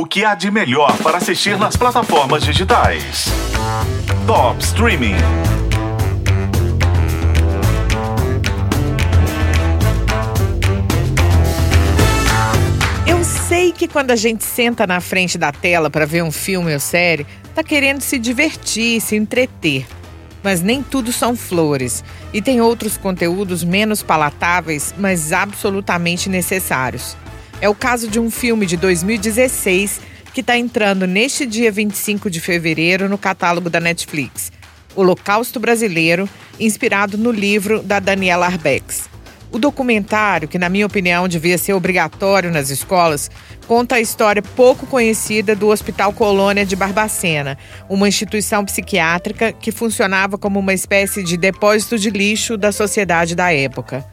O que há de melhor para assistir nas plataformas digitais? Top Streaming. Eu sei que quando a gente senta na frente da tela para ver um filme ou série, tá querendo se divertir, se entreter. Mas nem tudo são flores. E tem outros conteúdos menos palatáveis, mas absolutamente necessários. É o caso de um filme de 2016 que está entrando neste dia 25 de fevereiro no catálogo da Netflix. Holocausto Brasileiro, inspirado no livro da Daniela Arbex. O documentário, que na minha opinião devia ser obrigatório nas escolas, conta a história pouco conhecida do Hospital Colônia de Barbacena, uma instituição psiquiátrica que funcionava como uma espécie de depósito de lixo da sociedade da época.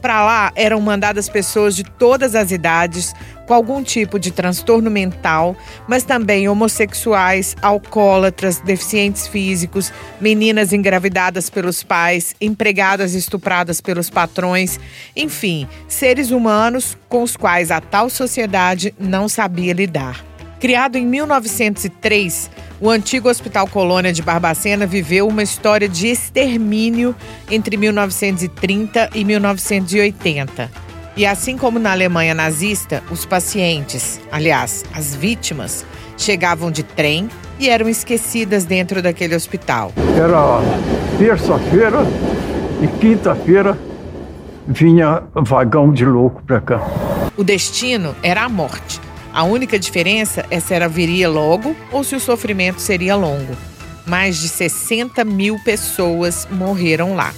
Para lá eram mandadas pessoas de todas as idades, com algum tipo de transtorno mental, mas também homossexuais, alcoólatras, deficientes físicos, meninas engravidadas pelos pais, empregadas estupradas pelos patrões, enfim, seres humanos com os quais a tal sociedade não sabia lidar. Criado em 1903, o antigo Hospital Colônia de Barbacena viveu uma história de extermínio entre 1930 e 1980. E assim como na Alemanha nazista, os pacientes, aliás, as vítimas, chegavam de trem e eram esquecidas dentro daquele hospital. Era terça-feira e quinta-feira vinha vagão de louco para cá. O destino era a morte. A única diferença é se ela viria logo ou se o sofrimento seria longo. Mais de 60 mil pessoas morreram lá.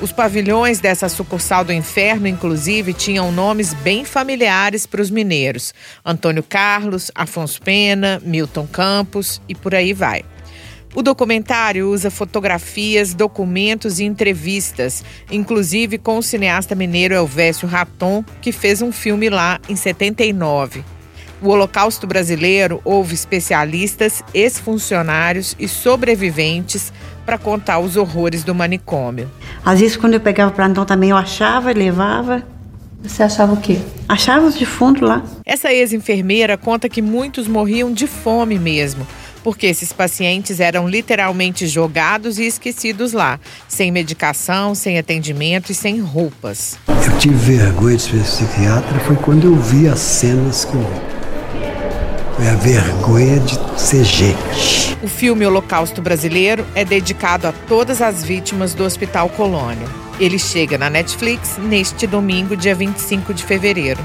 Os pavilhões dessa sucursal do inferno, inclusive, tinham nomes bem familiares para os mineiros: Antônio Carlos, Afonso Pena, Milton Campos e por aí vai. O documentário usa fotografias, documentos e entrevistas, inclusive com o cineasta mineiro Elvésio Raton, que fez um filme lá em 79. O Holocausto Brasileiro houve especialistas, ex-funcionários e sobreviventes para contar os horrores do manicômio. Às vezes, quando eu pegava o plantão também, eu achava e levava. Você achava o quê? Achava os defuntos lá. Essa ex-enfermeira conta que muitos morriam de fome mesmo, porque esses pacientes eram literalmente jogados e esquecidos lá, sem medicação, sem atendimento e sem roupas. Eu tive vergonha de ser psiquiatra foi quando eu vi as cenas que eu vi. É a vergonha de ser gente. O filme Holocausto Brasileiro é dedicado a todas as vítimas do Hospital Colônia. Ele chega na Netflix neste domingo, dia 25 de fevereiro.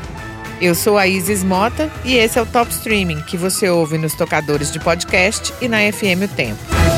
Eu sou a Isis Mota e esse é o Top Streaming que você ouve nos tocadores de podcast e na FM O Tempo.